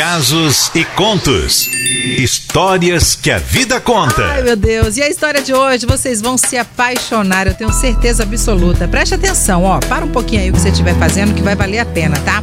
casos e contos. Histórias que a vida conta. Ai, meu Deus. E a história de hoje, vocês vão se apaixonar, eu tenho certeza absoluta. Preste atenção, ó. Para um pouquinho aí o que você estiver fazendo, que vai valer a pena, tá?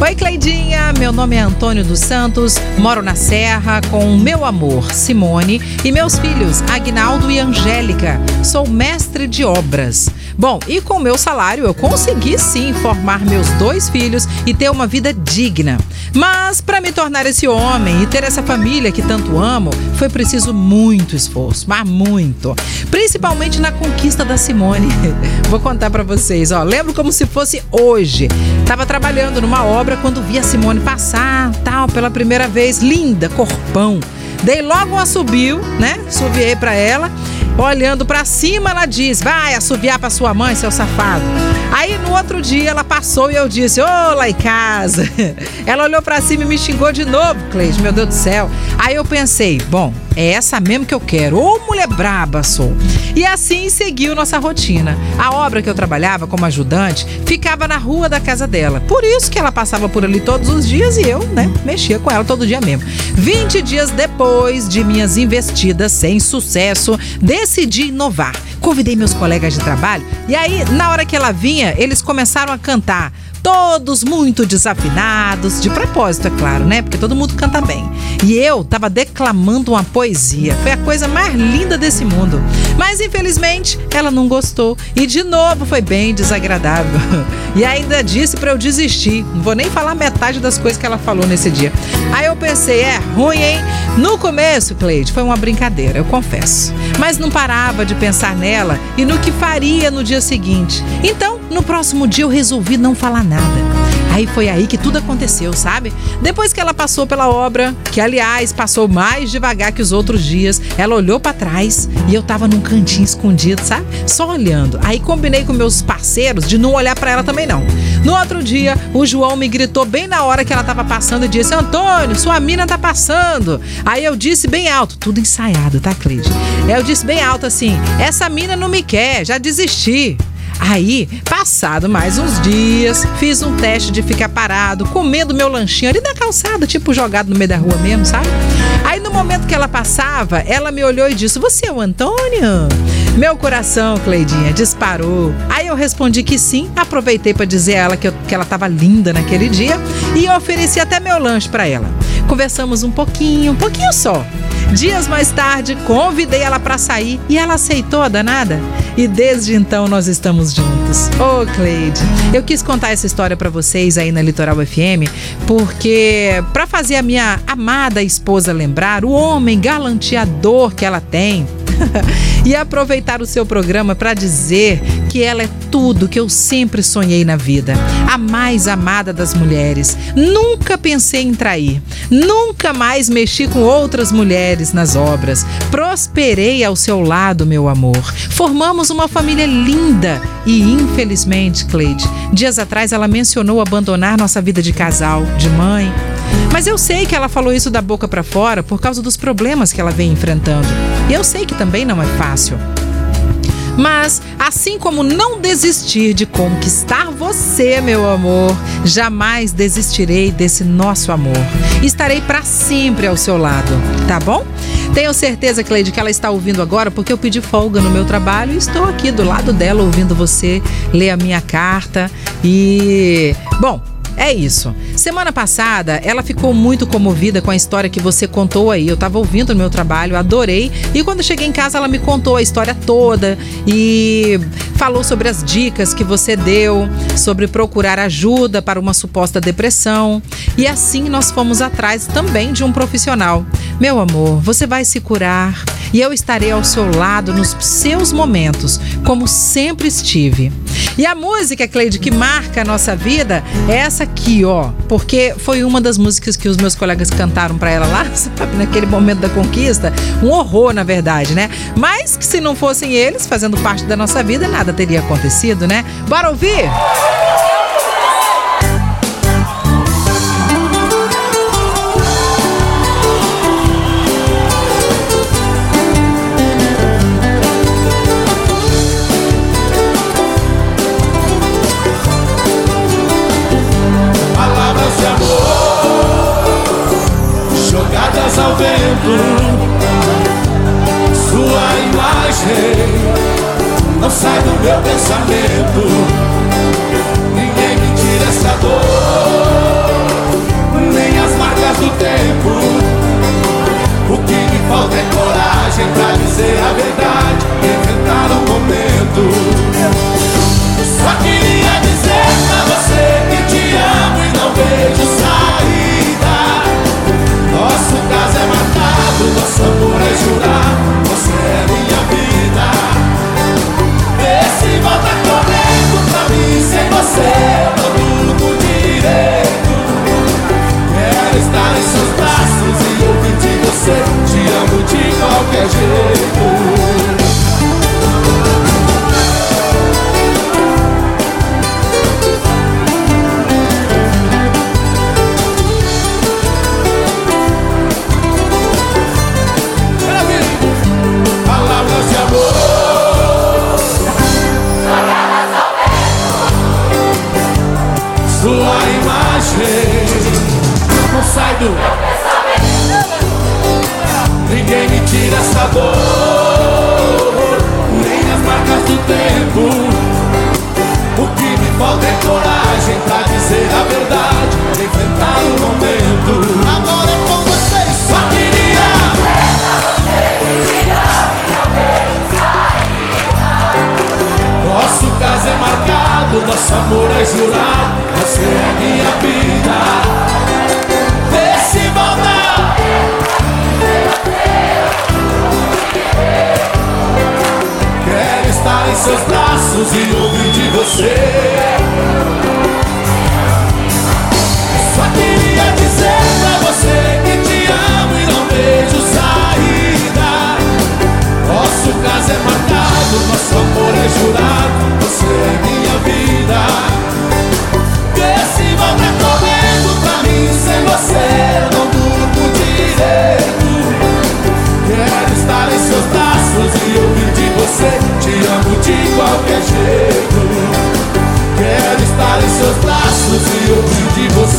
Oi, Cleidinha. Meu nome é Antônio dos Santos. Moro na Serra com meu amor, Simone, e meus filhos, Agnaldo e Angélica. Sou mestre de obras. Bom, e com meu salário eu consegui sim formar meus dois filhos e ter uma vida digna. Mas para me tornar esse homem e ter essa família que tanto amo, foi preciso muito esforço, mas muito. Principalmente na conquista da Simone. Vou contar para vocês, ó. Lembro como se fosse hoje. Tava trabalhando numa obra quando vi a Simone passar, tal, pela primeira vez, linda, corpão. Dei logo um assobio, né? Subiei para ela Olhando para cima, ela diz: Vai assoviar para sua mãe, seu safado. Aí no outro dia ela passou e eu disse: Ô, lá em casa. Ela olhou para cima e me xingou de novo, Cleide, meu Deus do céu. Aí eu pensei: Bom, é essa mesmo que eu quero. Ô, mulher braba sou. E assim seguiu nossa rotina. A obra que eu trabalhava como ajudante ficava na rua da casa dela. Por isso que ela passava por ali todos os dias e eu, né, mexia com ela todo dia mesmo. 20 dias depois de minhas investidas sem sucesso, decidi inovar. Convidei meus colegas de trabalho e aí, na hora que ela vinha, eles começaram a cantar todos muito desafinados, de propósito, é claro, né? Porque todo mundo canta bem. E eu tava declamando uma poesia. Foi a coisa mais linda desse mundo. Mas infelizmente ela não gostou e de novo foi bem desagradável. E ainda disse para eu desistir. Não vou nem falar metade das coisas que ela falou nesse dia. Aí eu pensei, é ruim, hein? No começo, Cleide, foi uma brincadeira, eu confesso. Mas não parava de pensar nela e no que faria no dia seguinte. Então, no próximo dia eu resolvi não falar nada. Aí foi aí que tudo aconteceu, sabe? Depois que ela passou pela obra, que aliás passou mais devagar que os outros dias, ela olhou para trás e eu tava num cantinho escondido, sabe? Só olhando. Aí combinei com meus parceiros de não olhar para ela também não. No outro dia, o João me gritou bem na hora que ela tava passando e disse: "Antônio, sua mina tá passando". Aí eu disse bem alto, tudo ensaiado, tá, Cleide? Eu disse bem alto assim: "Essa mina não me quer, já desisti". Aí, passado mais uns dias, fiz um teste de ficar parado, comendo meu lanchinho ali na calçada, tipo jogado no meio da rua mesmo, sabe? Aí no momento que ela passava, ela me olhou e disse: Você é o Antônio? Meu coração, Cleidinha, disparou. Aí eu respondi que sim, aproveitei para dizer a ela que, eu, que ela estava linda naquele dia e ofereci até meu lanche para ela. Conversamos um pouquinho, um pouquinho só. Dias mais tarde, convidei ela para sair e ela aceitou a danada. E desde então nós estamos juntos. Ô, oh, Cleide, eu quis contar essa história para vocês aí na Litoral FM, porque para fazer a minha amada esposa lembrar o homem galanteador que ela tem, e aproveitar o seu programa para dizer que ela é tudo que eu sempre sonhei na vida. A mais amada das mulheres. Nunca pensei em trair. Nunca mais mexi com outras mulheres nas obras. Prosperei ao seu lado, meu amor. Formamos uma família linda e, infelizmente, Cleide, dias atrás ela mencionou abandonar nossa vida de casal, de mãe. Mas eu sei que ela falou isso da boca para fora por causa dos problemas que ela vem enfrentando. E eu sei que também não é fácil. Mas, assim como não desistir de conquistar você, meu amor, jamais desistirei desse nosso amor. Estarei para sempre ao seu lado, tá bom? Tenho certeza, Cleide, que ela está ouvindo agora porque eu pedi folga no meu trabalho e estou aqui do lado dela ouvindo você ler a minha carta. E, bom, é isso. Semana passada, ela ficou muito comovida com a história que você contou aí. Eu estava ouvindo no meu trabalho, adorei. E quando cheguei em casa, ela me contou a história toda e falou sobre as dicas que você deu, sobre procurar ajuda para uma suposta depressão. E assim nós fomos atrás também de um profissional. Meu amor, você vai se curar e eu estarei ao seu lado nos seus momentos, como sempre estive. E a música, Cleide, que marca a nossa vida é essa aqui, ó. Porque foi uma das músicas que os meus colegas cantaram para ela lá, sabe, naquele momento da conquista. Um horror, na verdade, né? Mas que se não fossem eles fazendo parte da nossa vida, nada teria acontecido, né? Bora ouvir? ao vento, sua imagem meu pensamento. Ninguém me tira essa dor, nem as marcas do tempo. O que me falta é coragem pra dizer a verdade, Quero estar em seus braços e ouvir de você. Te amo de qualquer jeito. Nosso amor é jurado. Você é minha vida. Vê se volta. Quero estar em seus braços e ouvir de você.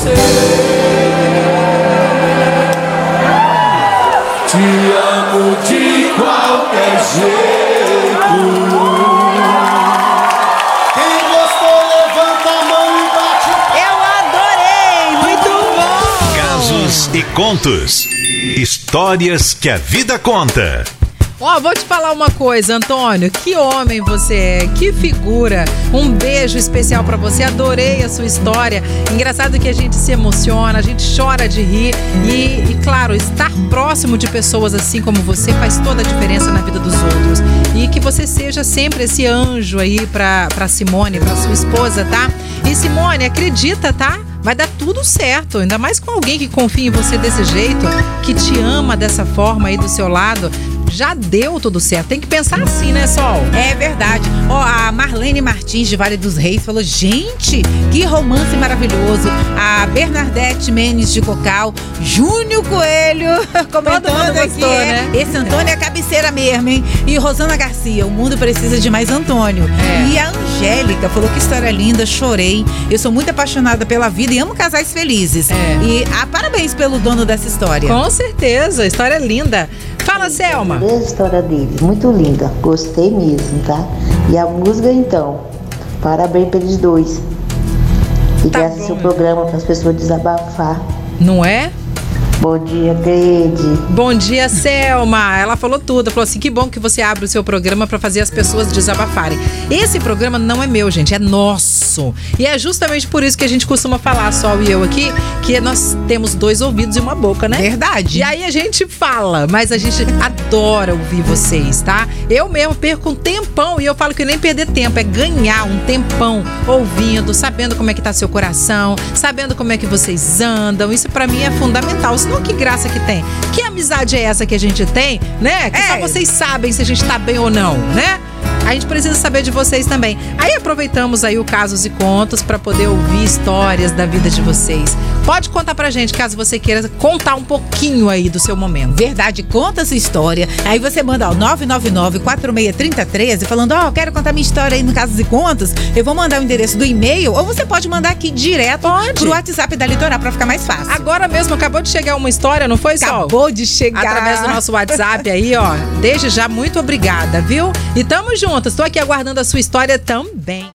Você. Te amo de qualquer jeito. Quem gostou, levanta a mão e bate Eu adorei! Muito bom! Casos e contos. Histórias que a vida conta. Ó, vou te falar uma coisa, Antônio. Que homem você é, que figura. Um beijo especial pra você. Adorei a sua história. Engraçado que a gente se emociona, a gente chora de rir e, e, claro, estar próximo de pessoas assim como você faz toda a diferença na vida dos outros. E que você seja sempre esse anjo aí pra Simone, pra sua esposa, tá? E Simone, acredita, tá? Vai dar tudo certo, ainda mais com alguém que confia em você desse jeito, que te ama dessa forma aí do seu lado. Já deu tudo certo. Tem que pensar assim, né, Sol? É verdade. Ó, a Marlene Martins de Vale dos Reis falou: gente, que romance maravilhoso. A Bernadette Menes de Cocal, Júnior Coelho comentando mundo aqui. gostou, é, né? Esse Antônio é cabeceira mesmo, hein? E Rosana Garcia, o mundo precisa de mais Antônio. É. E a Angélica falou que história linda, chorei. Eu sou muito apaixonada pela vida e amo casais felizes. É. E ah, parabéns pelo dono dessa história. Com certeza, história linda. Fala, Selma. A história deles, muito linda, gostei mesmo, tá? E a música então, parabéns pra eles dois. E Tá graças ao seu programa para as pessoas desabafar. Não é? Bom dia, Cleide. Bom dia, Selma. Ela falou tudo. Falou assim: que bom que você abre o seu programa para fazer as pessoas desabafarem. Esse programa não é meu, gente, é nosso. E é justamente por isso que a gente costuma falar, Sol e eu aqui, que nós temos dois ouvidos e uma boca, né? Verdade. E aí a gente fala, mas a gente adora ouvir vocês, tá? Eu mesmo perco um tempão e eu falo que nem perder tempo, é ganhar um tempão ouvindo, sabendo como é que tá seu coração, sabendo como é que vocês andam. Isso pra mim é fundamental. Senão que graça que tem? Que amizade é essa que a gente tem, né? Que só É. vocês sabem se a gente tá bem ou não, né? A gente precisa saber de vocês também. Aí aproveitamos aí o Casos e Contos para poder ouvir histórias da vida de vocês. Pode contar pra gente, caso você queira contar um pouquinho aí do seu momento. Verdade, conta sua história. Aí você manda ao 999-463013 falando, ó, quero contar minha história aí no Casos e Contos. Eu vou mandar o endereço do e-mail ou você pode mandar aqui direto Pode. pro WhatsApp da Litoral pra ficar mais fácil. Agora mesmo acabou de chegar uma história, não foi, Sol? Acabou de chegar. Através do nosso WhatsApp aí, ó. Desde já, muito obrigada, viu? E tamo junto. Contas. Tô aqui aguardando a sua história também.